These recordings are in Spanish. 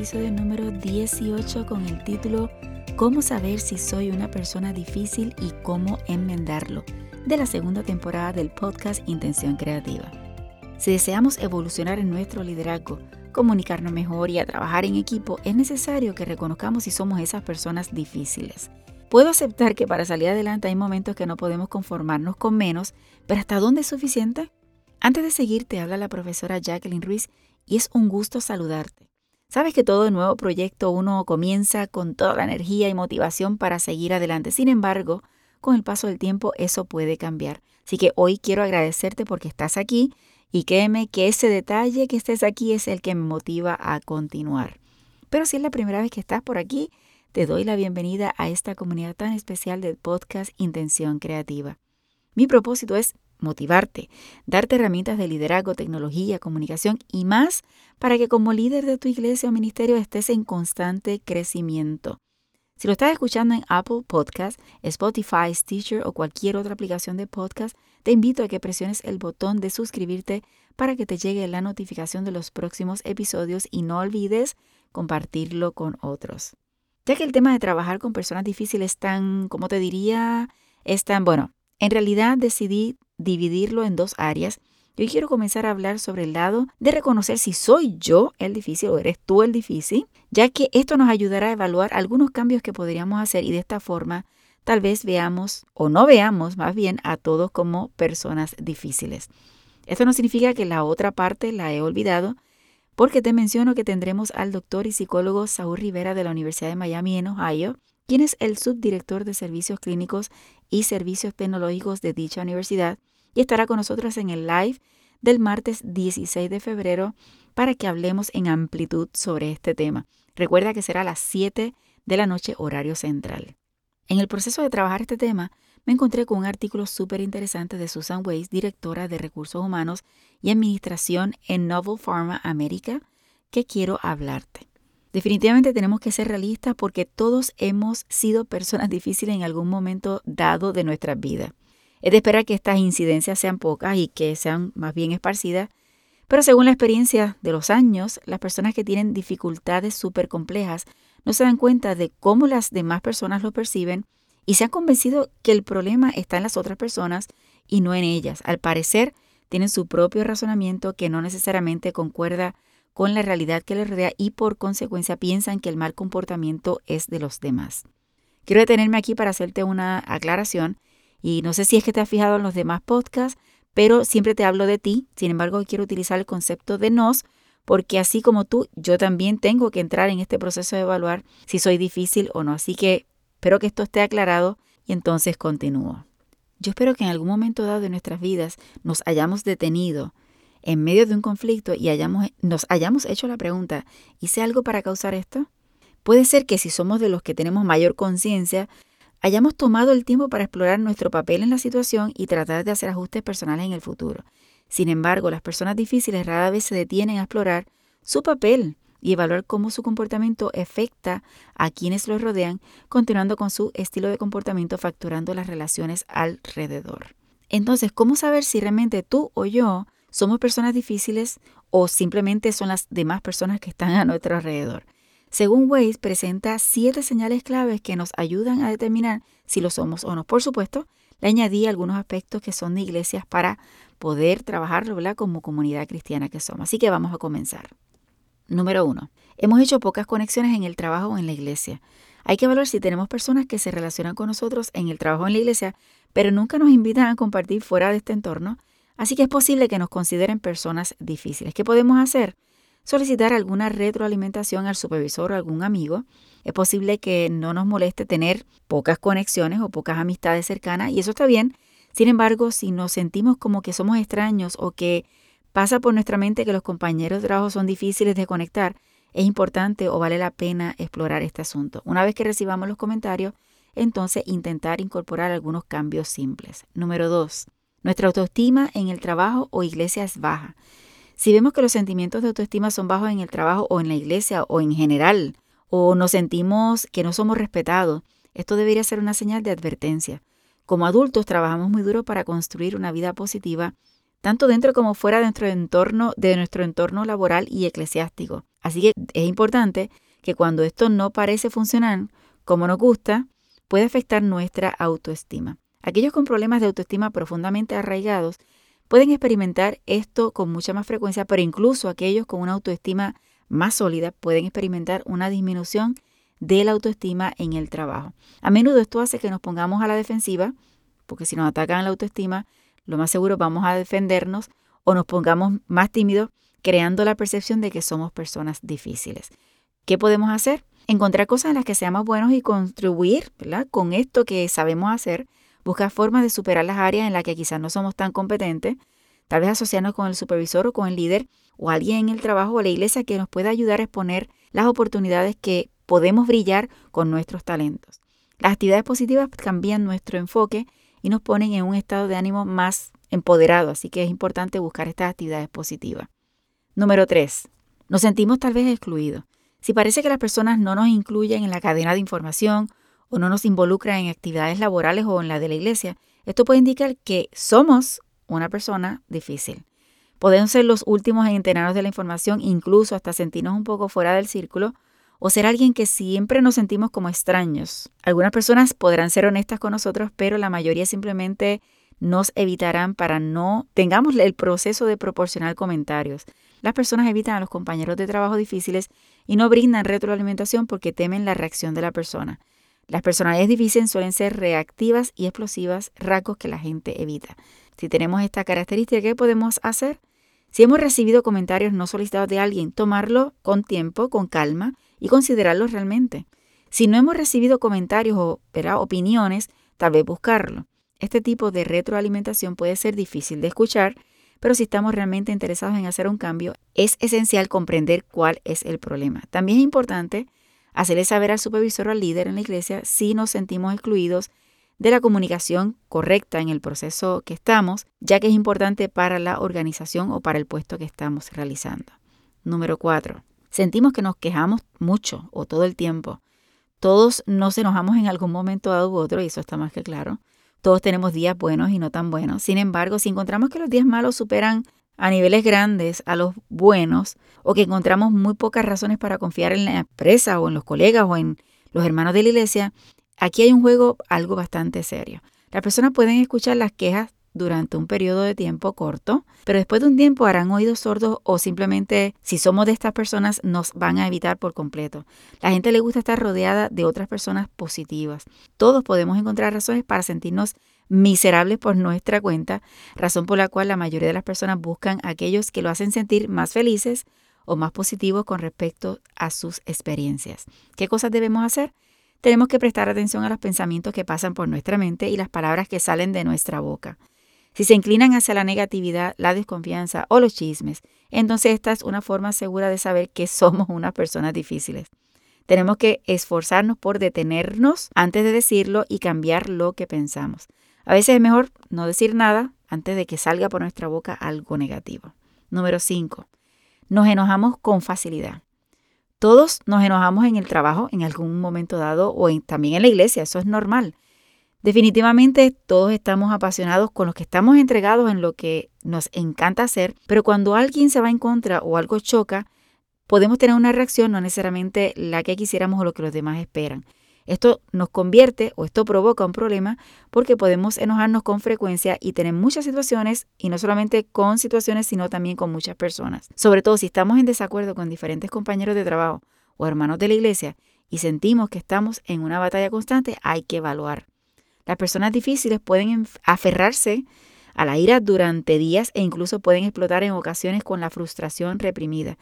episodio número 18 con el título Cómo saber si soy una persona difícil y cómo enmendarlo, de la segunda temporada del podcast Intención Creativa. Si deseamos evolucionar en nuestro liderazgo, comunicarnos mejor y a trabajar en equipo, es necesario que reconozcamos si somos esas personas difíciles. Puedo aceptar que para salir adelante hay momentos que no podemos conformarnos con menos, pero ¿hasta dónde es suficiente? Antes de seguir, te habla la profesora Jacqueline Ruiz y es un gusto saludarte. Sabes que todo nuevo proyecto uno comienza con toda la energía y motivación para seguir adelante. Sin embargo, con el paso del tiempo eso puede cambiar. Así que hoy quiero agradecerte porque estás aquí y créeme que ese detalle que estés aquí es el que me motiva a continuar. Pero si es la primera vez que estás por aquí, te doy la bienvenida a esta comunidad tan especial del podcast Intención Creativa. Mi propósito es motivarte, darte herramientas de liderazgo, tecnología, comunicación y más para que como líder de tu iglesia o ministerio estés en constante crecimiento. Si lo estás escuchando en Apple Podcast, Spotify, Stitcher o cualquier otra aplicación de podcast, te invito a que presiones el botón de suscribirte para que te llegue la notificación de los próximos episodios y no olvides compartirlo con otros. Ya que el tema de trabajar con personas difíciles es tan, como te diría, es tan, bueno, en realidad decidí dividirlo en dos áreas. Yo quiero comenzar a hablar sobre el lado de reconocer si soy yo el difícil o eres tú el difícil, ya que esto nos ayudará a evaluar algunos cambios que podríamos hacer y de esta forma tal vez veamos o no veamos más bien a todos como personas difíciles. Esto no significa que la otra parte la he olvidado, porque te menciono que tendremos al doctor y psicólogo Saúl Rivera de la Universidad de Miami en Ohio, quien es el subdirector de servicios clínicos y servicios tecnológicos de dicha universidad, y estará con nosotros en el live del martes 16 de febrero para que hablemos en amplitud sobre este tema. Recuerda que será a las 7 de la noche horario central. En el proceso de trabajar este tema, me encontré con un artículo súper interesante de Susan Weiss, directora de Recursos Humanos y Administración en Novel Pharma América, que quiero hablarte. Definitivamente tenemos que ser realistas porque todos hemos sido personas difíciles en algún momento dado de nuestra vida. Es de esperar que estas incidencias sean pocas y que sean más bien esparcidas, pero según la experiencia de los años, las personas que tienen dificultades súper complejas no se dan cuenta de cómo las demás personas lo perciben y se han convencido que el problema está en las otras personas y no en ellas. Al parecer, tienen su propio razonamiento que no necesariamente concuerda con la realidad que les rodea y por consecuencia piensan que el mal comportamiento es de los demás. Quiero detenerme aquí para hacerte una aclaración y no sé si es que te has fijado en los demás podcasts, pero siempre te hablo de ti. Sin embargo, quiero utilizar el concepto de nos, porque así como tú, yo también tengo que entrar en este proceso de evaluar si soy difícil o no. Así que espero que esto esté aclarado y entonces continúo. Yo espero que en algún momento dado de nuestras vidas nos hayamos detenido en medio de un conflicto y hayamos, nos hayamos hecho la pregunta, ¿hice algo para causar esto? Puede ser que si somos de los que tenemos mayor conciencia, hayamos tomado el tiempo para explorar nuestro papel en la situación y tratar de hacer ajustes personales en el futuro. Sin embargo, las personas difíciles rara vez se detienen a explorar su papel y evaluar cómo su comportamiento afecta a quienes los rodean, continuando con su estilo de comportamiento facturando las relaciones alrededor. Entonces, ¿cómo saber si realmente tú o yo somos personas difíciles o simplemente son las demás personas que están a nuestro alrededor? Según Weiss, presenta siete señales claves que nos ayudan a determinar si lo somos o no. Por supuesto, le añadí algunos aspectos que son de iglesias para poder trabajarlo como comunidad cristiana que somos. Así que vamos a comenzar. Número uno, hemos hecho pocas conexiones en el trabajo o en la iglesia. Hay que evaluar si tenemos personas que se relacionan con nosotros en el trabajo o en la iglesia, pero nunca nos invitan a compartir fuera de este entorno. Así que es posible que nos consideren personas difíciles. ¿Qué podemos hacer? Solicitar alguna retroalimentación al supervisor o algún amigo. Es posible que no nos moleste tener pocas conexiones o pocas amistades cercanas y eso está bien. Sin embargo, si nos sentimos como que somos extraños o que pasa por nuestra mente que los compañeros de trabajo son difíciles de conectar, es importante o vale la pena explorar este asunto. Una vez que recibamos los comentarios, entonces intentar incorporar algunos cambios simples. Número dos, nuestra autoestima en el trabajo o iglesia es baja. Si vemos que los sentimientos de autoestima son bajos en el trabajo o en la iglesia o en general, o nos sentimos que no somos respetados, esto debería ser una señal de advertencia. Como adultos trabajamos muy duro para construir una vida positiva, tanto dentro como fuera de nuestro entorno, de nuestro entorno laboral y eclesiástico. Así que es importante que cuando esto no parece funcionar como nos gusta, puede afectar nuestra autoestima. Aquellos con problemas de autoestima profundamente arraigados pueden experimentar esto con mucha más frecuencia, pero incluso aquellos con una autoestima más sólida pueden experimentar una disminución de la autoestima en el trabajo. A menudo esto hace que nos pongamos a la defensiva, porque si nos atacan la autoestima, lo más seguro vamos a defendernos o nos pongamos más tímidos, creando la percepción de que somos personas difíciles. ¿Qué podemos hacer? Encontrar cosas en las que seamos buenos y contribuir con esto que sabemos hacer, buscar formas de superar las áreas en las que quizás no somos tan competentes, tal vez asociarnos con el supervisor o con el líder o alguien en el trabajo o la iglesia que nos pueda ayudar a exponer las oportunidades que podemos brillar con nuestros talentos. Las actividades positivas cambian nuestro enfoque y nos ponen en un estado de ánimo más empoderado, así que es importante buscar estas actividades positivas. Número 3. Nos sentimos tal vez excluidos. Si parece que las personas no nos incluyen en la cadena de información o no nos involucran en actividades laborales o en la de la iglesia, esto puede indicar que somos una persona difícil. Podemos ser los últimos en enterarnos de la información, incluso hasta sentirnos un poco fuera del círculo, o ser alguien que siempre nos sentimos como extraños. Algunas personas podrán ser honestas con nosotros, pero la mayoría simplemente nos evitarán para no tengamos el proceso de proporcionar comentarios. Las personas evitan a los compañeros de trabajo difíciles y no brindan retroalimentación porque temen la reacción de la persona. Las personalidades difíciles suelen ser reactivas y explosivas, rasgos que la gente evita. Si tenemos esta característica, ¿qué podemos hacer? Si hemos recibido comentarios no solicitados de alguien, tomarlo con tiempo, con calma y considerarlo realmente. Si no hemos recibido comentarios o opiniones, tal vez buscarlo. Este tipo de retroalimentación puede ser difícil de escuchar, pero si estamos realmente interesados en hacer un cambio, es esencial comprender cuál es el problema. También es importante hacerle saber al supervisor o al líder en la iglesia si nos sentimos excluidos de la comunicación correcta en el proceso que estamos, ya que es importante para la organización o para el puesto que estamos realizando. Número 4. Sentimos que nos quejamos mucho o todo el tiempo. Todos nos enojamos en algún momento dado u otro, y eso está más que claro. Todos tenemos días buenos y no tan buenos. Sin embargo, si encontramos que los días malos superan a niveles grandes a los buenos, o que encontramos muy pocas razones para confiar en la empresa o en los colegas o en los hermanos de la iglesia, aquí hay un juego algo bastante serio. Las personas pueden escuchar las quejas durante un periodo de tiempo corto, pero después de un tiempo harán oídos sordos o simplemente si somos de estas personas nos van a evitar por completo. La gente le gusta estar rodeada de otras personas positivas. Todos podemos encontrar razones para sentirnos miserables por nuestra cuenta, razón por la cual la mayoría de las personas buscan a aquellos que lo hacen sentir más felices o más positivos con respecto a sus experiencias. ¿Qué cosas debemos hacer? Tenemos que prestar atención a los pensamientos que pasan por nuestra mente y las palabras que salen de nuestra boca. Si se inclinan hacia la negatividad, la desconfianza o los chismes, entonces esta es una forma segura de saber que somos unas personas difíciles. Tenemos que esforzarnos por detenernos antes de decirlo y cambiar lo que pensamos. A veces es mejor no decir nada antes de que salga por nuestra boca algo negativo. Número 5. Nos enojamos con facilidad. Todos nos enojamos en el trabajo en algún momento dado o también en la iglesia, eso es normal. Definitivamente todos estamos apasionados con los que estamos entregados en lo que nos encanta hacer, pero cuando alguien se va en contra o algo choca, podemos tener una reacción no necesariamente la que quisiéramos o lo que los demás esperan. Esto nos convierte o esto provoca un problema porque podemos enojarnos con frecuencia y tener muchas situaciones y no solamente con situaciones sino también con muchas personas. Sobre todo si estamos en desacuerdo con diferentes compañeros de trabajo o hermanos de la iglesia y sentimos que estamos en una batalla constante, hay que evaluar. Las personas difíciles pueden aferrarse a la ira durante días e incluso pueden explotar en ocasiones con la frustración reprimida.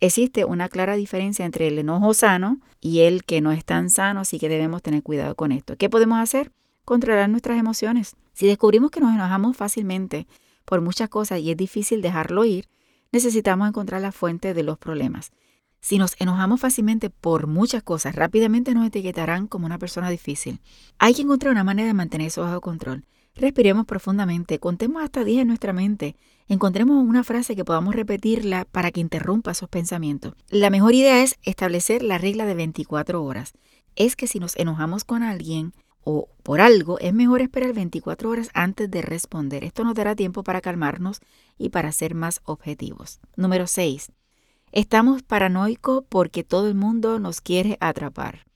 Existe una clara diferencia entre el enojo sano y el que no es tan sano, así que debemos tener cuidado con esto. ¿Qué podemos hacer? Controlar nuestras emociones. Si descubrimos que nos enojamos fácilmente por muchas cosas y es difícil dejarlo ir, necesitamos encontrar la fuente de los problemas. Si nos enojamos fácilmente por muchas cosas, rápidamente nos etiquetarán como una persona difícil. Hay que encontrar una manera de mantener eso bajo control. Respiremos profundamente, contemos hasta 10 en nuestra mente, encontremos una frase que podamos repetirla para que interrumpa esos pensamientos. La mejor idea es establecer la regla de 24 horas. Es que si nos enojamos con alguien o por algo, es mejor esperar 24 horas antes de responder. Esto nos dará tiempo para calmarnos y para ser más objetivos. Número 6. Estamos paranoicos porque todo el mundo nos quiere atrapar.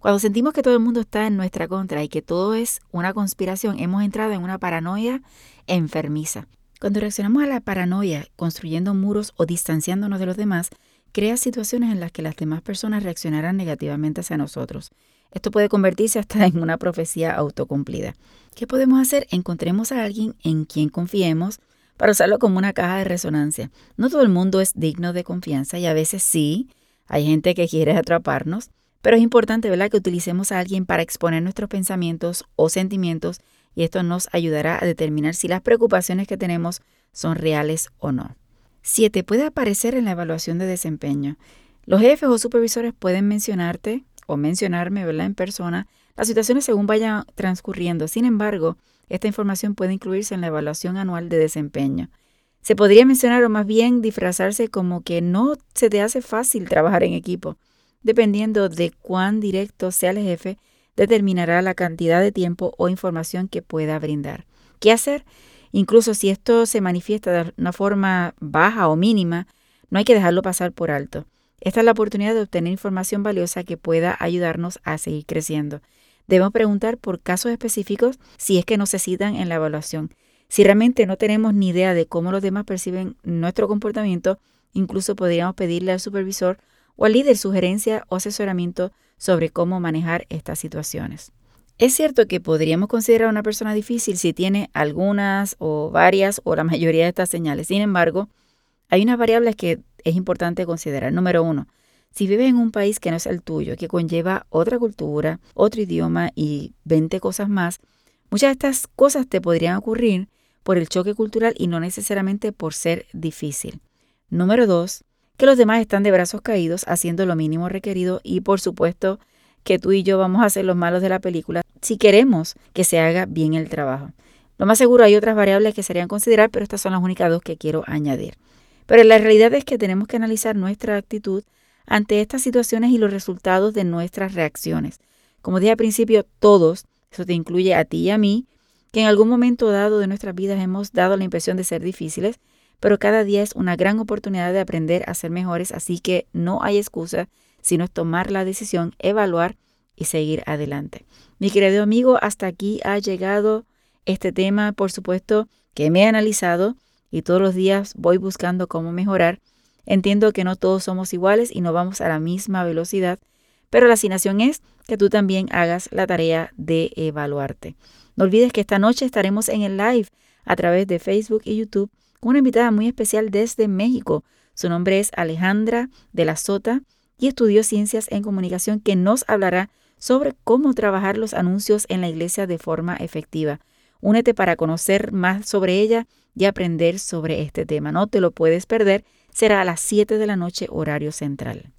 Cuando sentimos que todo el mundo está en nuestra contra y que todo es una conspiración, hemos entrado en una paranoia enfermiza. Cuando reaccionamos a la paranoia construyendo muros o distanciándonos de los demás, crea situaciones en las que las demás personas reaccionarán negativamente hacia nosotros. Esto puede convertirse hasta en una profecía autocumplida. ¿Qué podemos hacer? Encontremos a alguien en quien confiemos, para usarlo como una caja de resonancia. No todo el mundo es digno de confianza y a veces sí, hay gente que quiere atraparnos, pero es importante, ¿verdad?, que utilicemos a alguien para exponer nuestros pensamientos o sentimientos y esto nos ayudará a determinar si las preocupaciones que tenemos son reales o no. 7. Puede aparecer en la evaluación de desempeño. Los jefes o supervisores pueden mencionarte o mencionarme, ¿verdad?, en persona las situaciones según vayan transcurriendo. Sin embargo, esta información puede incluirse en la evaluación anual de desempeño. Se podría mencionar o más bien disfrazarse como que no se te hace fácil trabajar en equipo. Dependiendo de cuán directo sea el jefe, determinará la cantidad de tiempo o información que pueda brindar. ¿Qué hacer? Incluso si esto se manifiesta de una forma baja o mínima, no hay que dejarlo pasar por alto. Esta es la oportunidad de obtener información valiosa que pueda ayudarnos a seguir creciendo. Debemos preguntar por casos específicos si es que nos citan en la evaluación. Si realmente no tenemos ni idea de cómo los demás perciben nuestro comportamiento, incluso podríamos pedirle al supervisor o al líder sugerencia o asesoramiento sobre cómo manejar estas situaciones. Es cierto que podríamos considerar a una persona difícil si tiene algunas o varias o la mayoría de estas señales. Sin embargo, hay unas variables que es importante considerar. Número uno, si vives en un país que no es el tuyo, que conlleva otra cultura, otro idioma y 20 cosas más, muchas de estas cosas te podrían ocurrir por el choque cultural y no necesariamente por ser difícil. Número dos, que los demás están de brazos caídos haciendo lo mínimo requerido y por supuesto que tú y yo vamos a ser los malos de la película si queremos que se haga bien el trabajo. Lo más seguro hay otras variables que serían considerar, pero estas son las únicas dos que quiero añadir. Pero la realidad es que tenemos que analizar nuestra actitud ante estas situaciones y los resultados de nuestras reacciones. Como dije al principio, todos, eso te incluye a ti y a mí, que en algún momento dado de nuestras vidas hemos dado la impresión de ser difíciles, pero cada día es una gran oportunidad de aprender a ser mejores, así que no hay excusa sino es tomar la decisión, evaluar y seguir adelante. Mi querido amigo, hasta aquí ha llegado este tema, por supuesto, que me he analizado y todos los días voy buscando cómo mejorar Entiendo que no todos somos iguales y no vamos a la misma velocidad, pero la asignación es que tú también hagas la tarea de evaluarte. No olvides que esta noche estaremos en el live a través de Facebook y YouTube una invitada muy especial desde México. Su nombre es Alejandra de la Sota y estudió ciencias en comunicación que nos hablará sobre cómo trabajar los anuncios en la iglesia de forma efectiva. Únete para conocer más sobre ella y aprender sobre este tema. No te lo puedes perder será a las 7 de la noche horario central.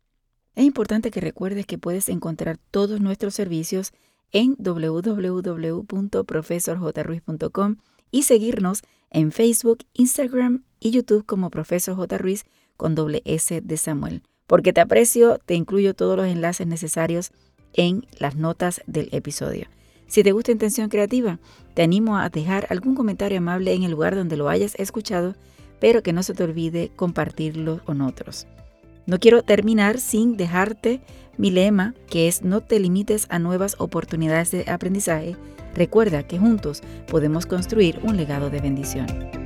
Es importante que recuerdes que puedes encontrar todos nuestros servicios en www.profesorjruiz.com y seguirnos en Facebook, Instagram y YouTube como Profesor J. Ruiz con doble S de Samuel. Porque te aprecio, te incluyo todos los enlaces necesarios en las notas del episodio. Si te gusta Intención Creativa, te animo a dejar algún comentario amable en el lugar donde lo hayas escuchado pero que no se te olvide compartirlo con otros. No quiero terminar sin dejarte mi lema, que es no te limites a nuevas oportunidades de aprendizaje. Recuerda que juntos podemos construir un legado de bendición.